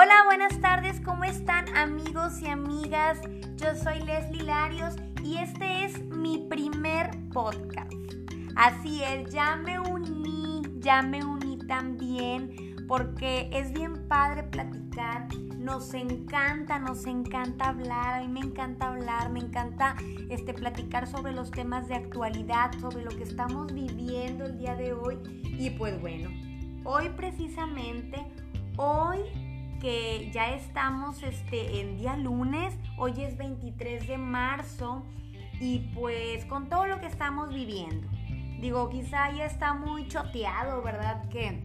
Hola, buenas tardes, ¿cómo están amigos y amigas? Yo soy Leslie Larios y este es mi primer podcast. Así es, ya me uní, ya me uní también porque es bien padre platicar. Nos encanta, nos encanta hablar, a mí me encanta hablar, me encanta este, platicar sobre los temas de actualidad, sobre lo que estamos viviendo el día de hoy. Y pues bueno, hoy precisamente, hoy que ya estamos este, en día lunes, hoy es 23 de marzo y pues con todo lo que estamos viviendo. Digo, quizá ya está muy choteado, ¿verdad? Que,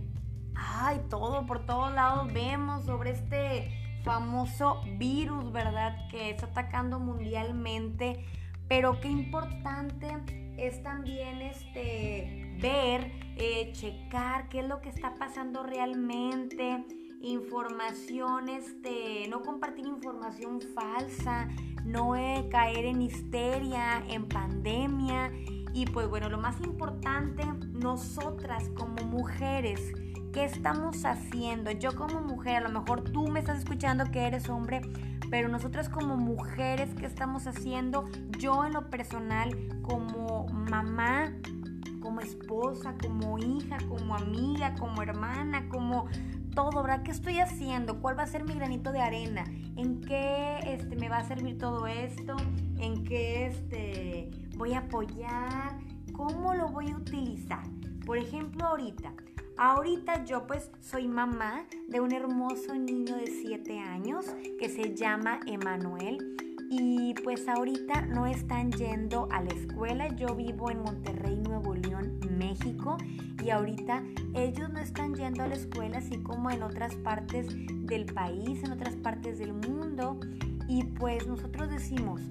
ay, todo, por todos lados vemos sobre este famoso virus, ¿verdad? Que está atacando mundialmente. Pero qué importante es también este, ver, eh, checar qué es lo que está pasando realmente información, este, no compartir información falsa, no caer en histeria, en pandemia. Y pues bueno, lo más importante, nosotras como mujeres, ¿qué estamos haciendo? Yo como mujer, a lo mejor tú me estás escuchando que eres hombre, pero nosotras como mujeres, ¿qué estamos haciendo? Yo en lo personal, como mamá, como esposa, como hija, como amiga, como hermana, como todo, ¿verdad? ¿Qué estoy haciendo? ¿Cuál va a ser mi granito de arena? ¿En qué este, me va a servir todo esto? ¿En qué este, voy a apoyar? ¿Cómo lo voy a utilizar? Por ejemplo, ahorita. Ahorita yo pues soy mamá de un hermoso niño de 7 años que se llama Emanuel y pues ahorita no están yendo a la escuela. Yo vivo en Monterrey, Nuevo León, México y ahorita ellos no están yendo a la escuela así como en otras partes del país, en otras partes del mundo. Y pues nosotros decimos,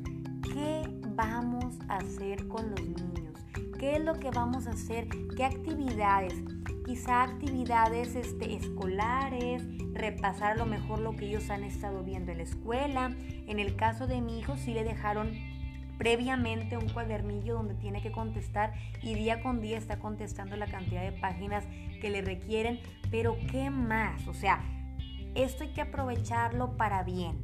¿qué vamos a hacer con los niños? ¿Qué es lo que vamos a hacer? ¿Qué actividades? Quizá actividades este, escolares, repasar a lo mejor lo que ellos han estado viendo en la escuela. En el caso de mi hijo sí le dejaron previamente un cuadernillo donde tiene que contestar y día con día está contestando la cantidad de páginas que le requieren. Pero ¿qué más? O sea, esto hay que aprovecharlo para bien.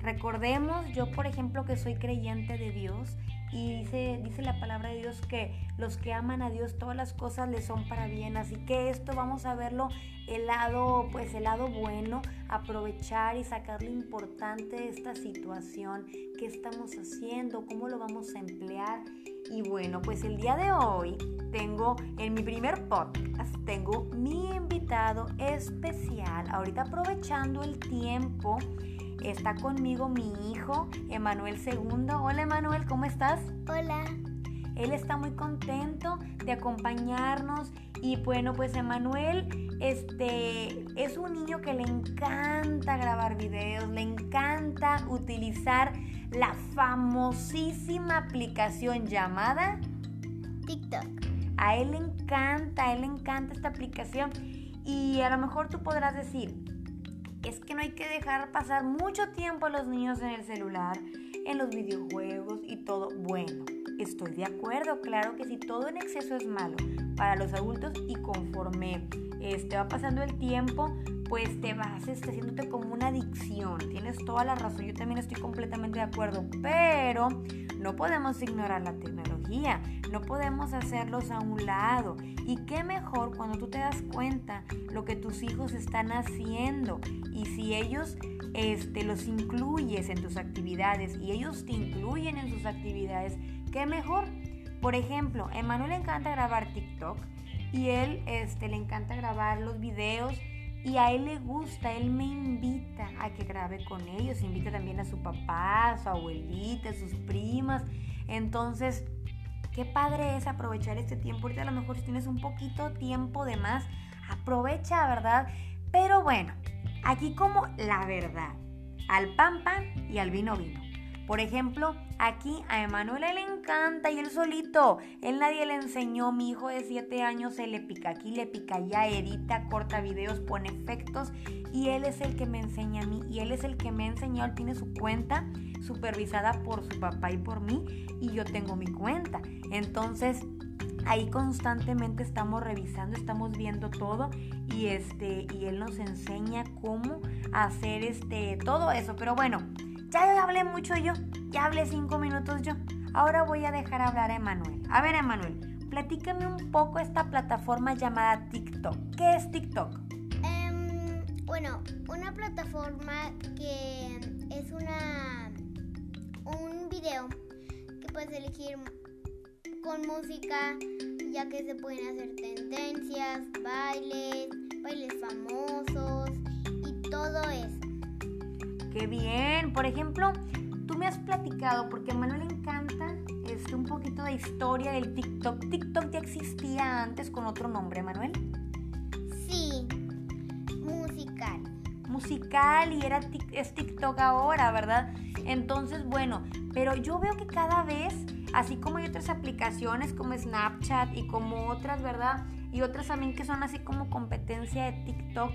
Recordemos, yo por ejemplo que soy creyente de Dios, y dice, dice la palabra de Dios que los que aman a Dios todas las cosas les son para bien. Así que esto vamos a verlo el lado, pues el lado bueno, aprovechar y sacar lo importante de esta situación, qué estamos haciendo, cómo lo vamos a emplear. Y bueno, pues el día de hoy tengo en mi primer podcast, tengo mi invitado especial. Ahorita aprovechando el tiempo Está conmigo mi hijo, Emanuel II. Hola Emanuel, ¿cómo estás? Hola. Él está muy contento de acompañarnos y bueno, pues Emanuel este, es un niño que le encanta grabar videos, le encanta utilizar la famosísima aplicación llamada TikTok. A él le encanta, a él le encanta esta aplicación y a lo mejor tú podrás decir, es que no hay que dejar pasar mucho tiempo a los niños en el celular, en los videojuegos y todo. Bueno, estoy de acuerdo, claro que si todo en exceso es malo para los adultos y conforme este, va pasando el tiempo, pues te vas este, haciéndote como una adicción. Tienes toda la razón, yo también estoy completamente de acuerdo, pero no podemos ignorar la tecnología, no podemos hacerlos a un lado. Y qué mejor cuando tú te das cuenta lo que tus hijos están haciendo y si ellos este, los incluyes en tus actividades y ellos te incluyen en sus actividades, qué mejor. Por ejemplo, a Emanuel le encanta grabar TikTok y él este, le encanta grabar los videos y a él le gusta, él me invita a que grabe con ellos, invita también a su papá, a su abuelita, a sus primas. Entonces, qué padre es aprovechar este tiempo. Ahorita a lo mejor si tienes un poquito tiempo de más, aprovecha, ¿verdad? Pero bueno, aquí como la verdad, al pan pan y al vino vino. Por ejemplo, aquí a Emanuel le encanta y él solito. Él nadie le enseñó. Mi hijo de 7 años se le pica aquí, le pica allá, edita, corta videos, pone efectos. Y él es el que me enseña a mí. Y él es el que me ha. Él tiene su cuenta supervisada por su papá y por mí. Y yo tengo mi cuenta. Entonces, ahí constantemente estamos revisando, estamos viendo todo y este y él nos enseña cómo hacer este todo eso. Pero bueno, ya hablé mucho yo, ya hablé cinco minutos yo. Ahora voy a dejar hablar a Emanuel. A ver, Emanuel, platícame un poco esta plataforma llamada TikTok. ¿Qué es TikTok? Em, bueno, una plataforma que es una un video que puedes elegir con música, ya que se pueden hacer tendencias, bailes, bailes famosos y todo eso. Qué bien. Por ejemplo, tú me has platicado, porque a Manuel le encanta este, un poquito de historia del TikTok. ¿TikTok ya existía antes con otro nombre, Manuel? Sí, musical. Musical y era es TikTok ahora, ¿verdad? Entonces, bueno, pero yo veo que cada vez, así como hay otras aplicaciones como Snapchat y como otras, ¿verdad? Y otras también que son así como competencia de TikTok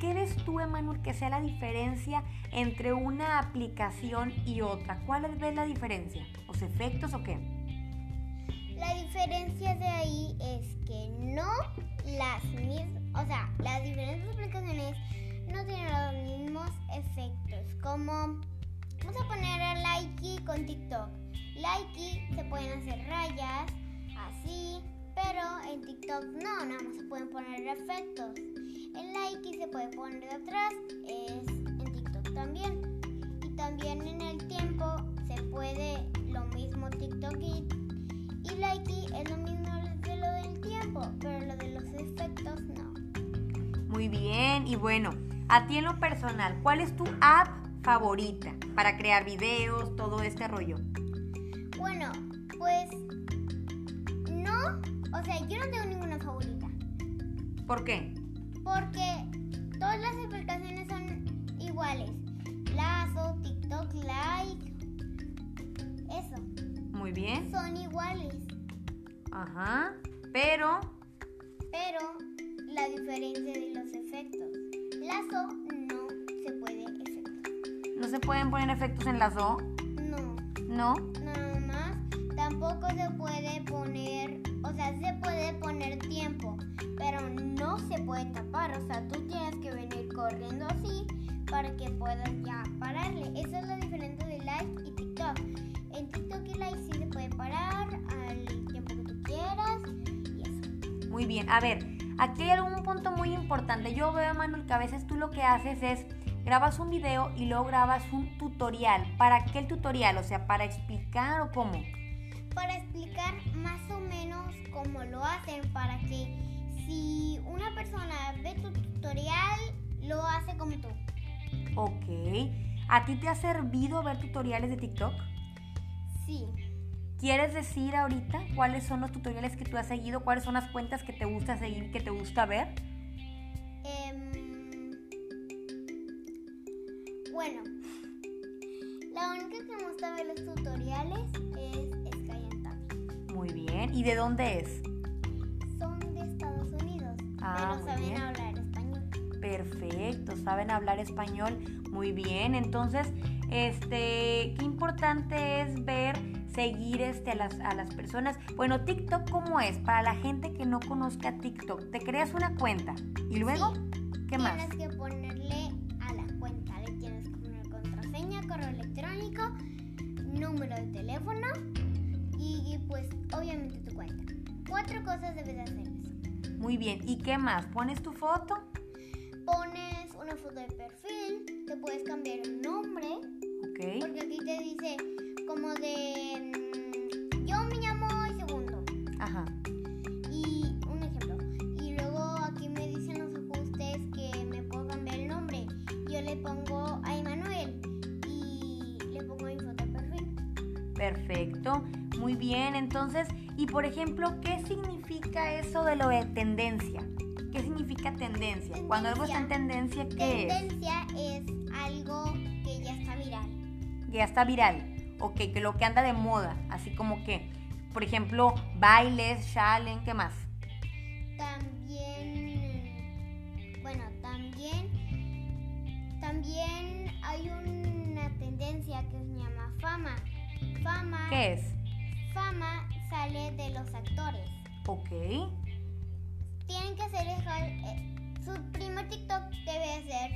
¿Qué ves tú, Emanuel, que sea la diferencia entre una aplicación y otra? ¿Cuál es la diferencia? ¿Los efectos o qué? La diferencia de ahí es que no las mismas, o sea, las diferentes aplicaciones no tienen los mismos efectos. Como vamos a poner a Likey con TikTok. Likey se pueden hacer en TikTok no, nada más se pueden poner efectos. El like se puede poner atrás, es en TikTok también. Y también en el tiempo se puede lo mismo TikTok y, y Likey es lo mismo de lo del tiempo, pero lo de los efectos no. Muy bien, y bueno, a ti en lo personal, ¿cuál es tu app favorita para crear videos, todo este rollo? Bueno, pues no, o sea, yo no tengo ninguna favorita. ¿Por qué? porque todas las aplicaciones son iguales. Lazo, TikTok, Like, eso. Muy bien. Son iguales. Ajá, pero... Pero la diferencia de los efectos. Lazo no se puede efectos. ¿No se pueden poner efectos en Lazo? No. ¿No? Nada más. Tampoco se puede poner, sea, se puede poner tiempo pero no se puede tapar. O sea, tú tienes que venir corriendo así para que puedas ya pararle. Esa es la diferencia de Live y TikTok. En TikTok y Live sí se puede parar al tiempo que tú quieras y eso. Muy bien, a ver, aquí hay algún punto muy importante. Yo veo, Manuel, que a veces tú lo que haces es grabas un video y luego grabas un tutorial. ¿Para qué el tutorial? O sea, ¿para explicar o cómo? Para explicar más o menos cómo lo hacen para que si una persona ve tu tutorial, lo hace como tú. Ok. ¿A ti te ha servido ver tutoriales de TikTok? Sí. ¿Quieres decir ahorita cuáles son los tutoriales que tú has seguido? ¿Cuáles son las cuentas que te gusta seguir, que te gusta ver? Em, bueno, la única que me gusta ver los tutoriales es Muy bien. ¿Y de dónde es? Ah, pero saben hablar español. Perfecto, saben hablar español muy bien. Entonces, este, qué importante es ver, seguir este, a, las, a las personas. Bueno, TikTok, ¿cómo es? Para la gente que no conozca TikTok, te creas una cuenta y luego, ¿qué más? Tienes que ponerle a la cuenta, le tienes que poner contraseña, correo electrónico, número de teléfono y pues obviamente tu cuenta. Cuatro cosas debes de hacer. Muy bien. ¿Y qué más? ¿Pones tu foto? Pones una foto de perfil, te puedes cambiar el nombre. Ok. Porque aquí te dice como de mm, yo me llamo segundo. Ajá. Y un ejemplo. Y luego aquí me dicen los ajustes que me puedo cambiar el nombre. Yo le pongo a Emanuel y le pongo mi foto de perfil. Perfecto. Muy bien. Entonces, y por ejemplo, ¿qué significa eso de lo de tendencia? ¿Qué significa tendencia? Cuando algo está en tendencia, ¿qué es? Tendencia es algo que ya está viral. Ya está viral. Ok, que lo que anda de moda. Así como que, por ejemplo, bailes, challenge, ¿qué más? También, bueno, también, también hay una tendencia que se llama fama. Fama. ¿Qué es? Fama sale de los actores. Ok. Tienen que hacer el eh, su primer TikTok debe ser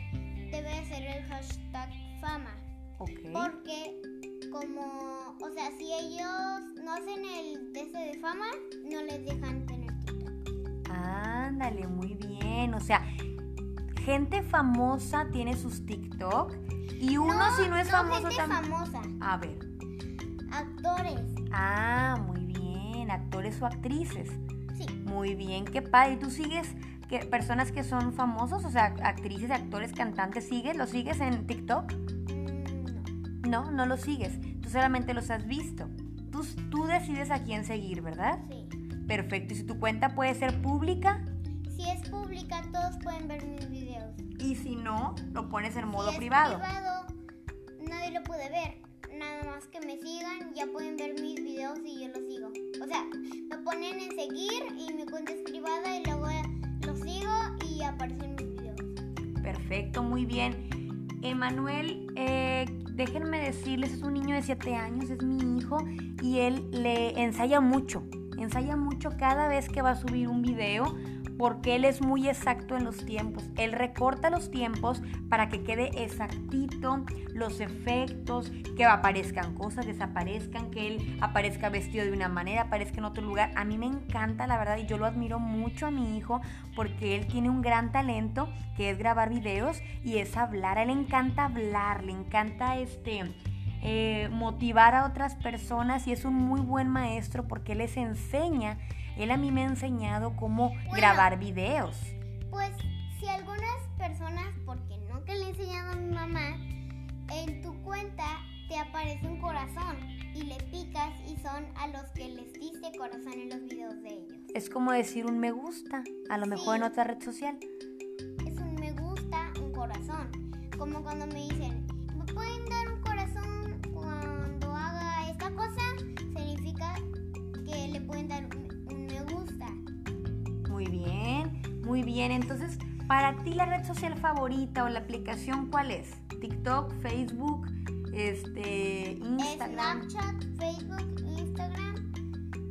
debe ser el hashtag fama. Ok. Porque como, o sea, si ellos no hacen el de ese de fama, no les dejan tener TikTok. Ándale, muy bien. O sea, gente famosa tiene sus TikTok y uno si no es famoso gente también. famosa, A ver. Actores. Ah, muy bien. Actores o actrices. Sí. Muy bien, qué padre. ¿Y tú sigues que, personas que son famosos? O sea, actrices, actores, cantantes, ¿sigues? ¿Los sigues en TikTok? No. No, no los sigues. Tú solamente los has visto. Tú, tú decides a quién seguir, ¿verdad? Sí. Perfecto. ¿Y si tu cuenta puede ser pública? Si es pública, todos pueden ver mis videos. Y si no, lo pones en modo si es privado. privado, nadie lo puede ver. Que me sigan, ya pueden ver mis videos y yo los sigo. O sea, me ponen en seguir y mi cuenta es privada y luego los sigo y aparecen mis videos. Perfecto, muy bien. Emanuel, eh, déjenme decirles, es un niño de 7 años, es mi hijo y él le ensaya mucho. Ensaya mucho cada vez que va a subir un video porque él es muy exacto en los tiempos. Él recorta los tiempos para que quede exactito los efectos, que aparezcan cosas, desaparezcan, que él aparezca vestido de una manera, aparezca en otro lugar. A mí me encanta, la verdad, y yo lo admiro mucho a mi hijo porque él tiene un gran talento que es grabar videos y es hablar. Él le encanta hablar, le encanta este eh, motivar a otras personas y es un muy buen maestro porque les enseña, él a mí me ha enseñado cómo grabar videos. Pues si algunas personas, porque no que le he enseñado a mi mamá, en tu cuenta te aparece un corazón y le picas y son a los que les diste corazón en los videos de ellos. Es como decir un me gusta, a lo mejor en otra red social. Es un me gusta, un corazón. Como cuando me dicen, ¿me pueden muy bien. Entonces, para ti la red social favorita o la aplicación, ¿cuál es? TikTok, Facebook, este, Instagram Snapchat, Facebook, Instagram,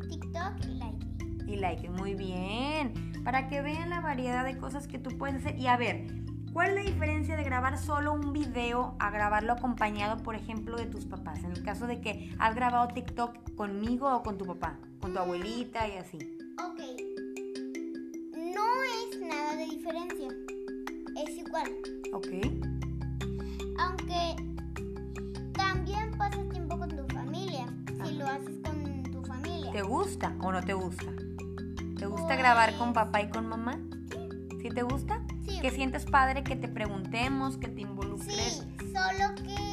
TikTok y like. y like. Muy bien. Para que vean la variedad de cosas que tú puedes hacer. Y a ver, ¿cuál es la diferencia de grabar solo un video a grabarlo acompañado, por ejemplo, de tus papás? En el caso de que has grabado TikTok conmigo o con tu papá, con tu abuelita y así. Diferencia. Es igual. ¿Ok? Aunque también pasas tiempo con tu familia. Si lo haces con tu familia. ¿Te gusta o no te gusta? ¿Te gusta Pues- grabar con papá y con mamá? ¿Sí te gusta? Sí. ¿Que sientes padre que te preguntemos, que te involucres? Sí, solo que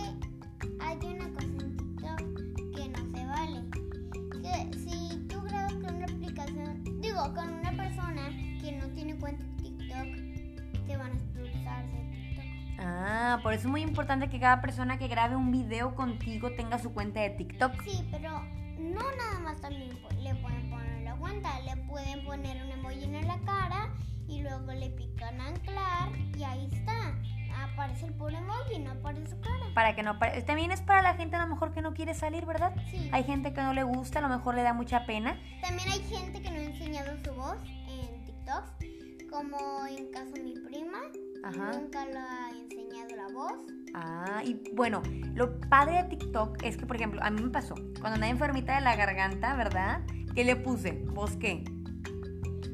Por eso es muy importante que cada persona que grabe un video contigo tenga su cuenta de TikTok. Sí, pero no nada más también le pueden poner la cuenta, le pueden poner un emoji en la cara y luego le pican anclar y ahí está. Aparece el puro emoji, no aparece su cara. Para que no También es para la gente a lo mejor que no quiere salir, ¿verdad? Sí. Hay gente que no le gusta, a lo mejor le da mucha pena. También hay gente que no ha enseñado su voz en TikTok, como en caso de mi prima, Ajá. nunca le ha enseñado la voz. Ah, y bueno, lo padre de TikTok es que, por ejemplo, a mí me pasó, cuando andaba enfermita de la garganta, ¿verdad? ¿Qué le puse? ¿Voz qué?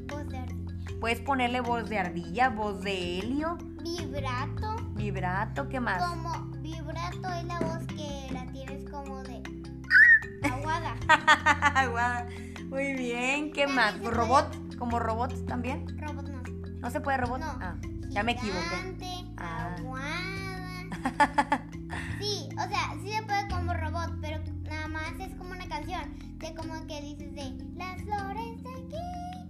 Voz de ardilla. Puedes ponerle voz de ardilla, voz de helio, Vibrato, vibrato, ¿qué más? como vibrato es la voz que la tienes como de aguada. Guau, Muy bien, ¿qué También más? puede- ¿Robot? ¿Como robots también? Robot no. ¿No se puede robot? No. Ah, ya me equivoqué. Ah. aguada. Sí, o sea, sí se puede como robot, pero nada más es como una canción. De como que dices de las flores de aquí.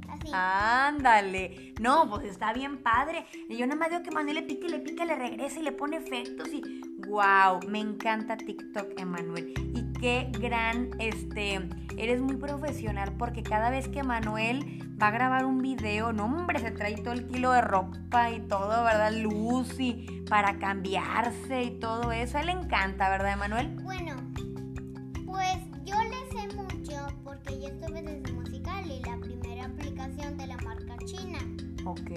Así. Ándale. No, pues está bien padre. Y yo nada más veo que Manuel le pica y le pica, le regresa y le pone efectos y wow, me encanta TikTok, Emanuel. Y qué gran, este, eres muy profesional porque cada vez que Manuel va a grabar un video, no hombre, se trae todo el kilo de ropa y todo, ¿verdad? Luz y para cambiarse y todo eso. A él le encanta, ¿verdad, Manuel? Bueno, pues yo le sé mucho porque yo estuve desde musical y la primera aplicación de la marca china. Ok.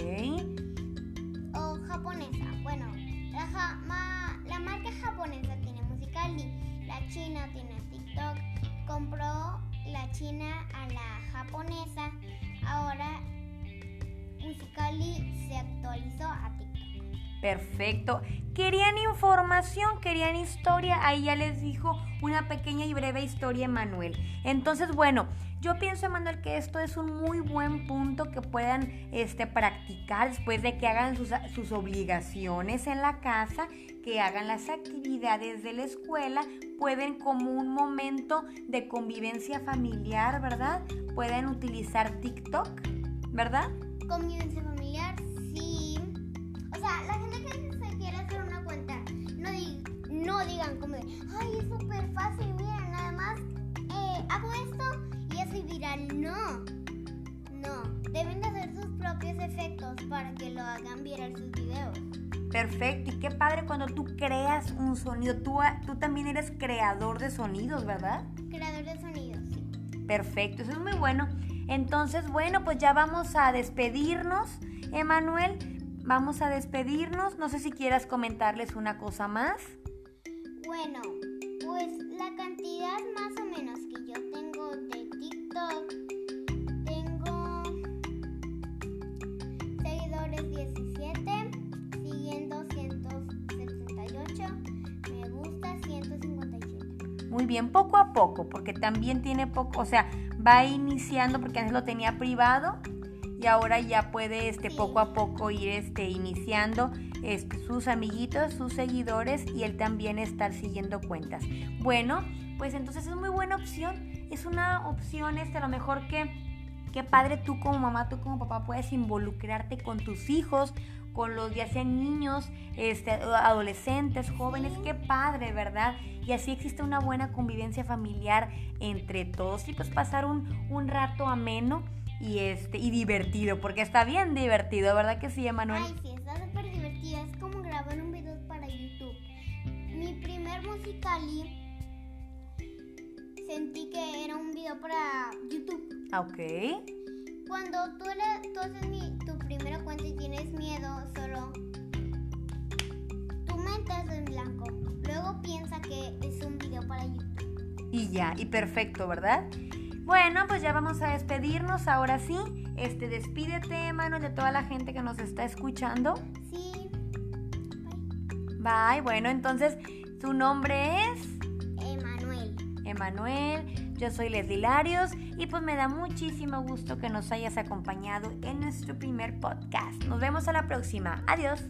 O japonesa. Bueno, la, ma la marca japonesa tiene musical la china tiene TikTok Compró la china a la japonesa. Ahora Musicali se actualizó a TikTok. Perfecto. Querían información, querían historia. Ahí ya les dijo una pequeña y breve historia Manuel. Entonces, bueno, yo pienso, Manuel, que esto es un muy buen punto que puedan este, practicar después de que hagan sus, sus obligaciones en la casa, que hagan las actividades de la escuela, pueden como un momento de convivencia familiar, ¿verdad? Pueden utilizar TikTok, ¿verdad? Convivencia familiar, sí. O sea, la gente que se quiere hacer una cuenta, no, no digan como ay, es súper fácil, miren, nada más eh, hago esto viral. No, no. Deben de hacer sus propios efectos para que lo hagan viral sus videos. Perfecto, y qué padre cuando tú creas un sonido. Tú, tú también eres creador de sonidos, ¿verdad? Creador de sonidos, sí. Perfecto, eso es muy bueno. Entonces, bueno, pues ya vamos a despedirnos, Emanuel. Vamos a despedirnos. No sé si quieras comentarles una cosa más. Bueno, pues la cantidad más o menos Muy bien, poco a poco, porque también tiene poco, o sea, va iniciando porque antes lo tenía privado y ahora ya puede este poco a poco ir este iniciando este, sus amiguitos, sus seguidores y él también estar siguiendo cuentas. Bueno, pues entonces es muy buena opción. Es una opción este a lo mejor que qué padre tú como mamá, tú como papá puedes involucrarte con tus hijos, con los ya sean niños, este, adolescentes, jóvenes, qué padre, ¿verdad? Y así existe una buena convivencia familiar entre todos y pues pasar un, un rato ameno y este y divertido, porque está bien divertido, ¿verdad que sí, Emanuel? Ay, sí, está súper divertido. Es como grabar un video para YouTube. Mi primer musicali sentí que era un video para YouTube. Ah, ok. Cuando tú, le, tú haces mi, tu primera cuenta y tienes miedo, solo tu mente es en blanco. Luego piensa que es un video para YouTube. Y ya, y perfecto, ¿verdad? Bueno, pues ya vamos a despedirnos ahora sí. Este, despídete, Manuel, de toda la gente que nos está escuchando. Sí. Bye. Bye. Bueno, entonces, su nombre es Emanuel. Emanuel. Yo soy Leslie Larios y pues me da muchísimo gusto que nos hayas acompañado en nuestro primer podcast. Nos vemos a la próxima. Adiós.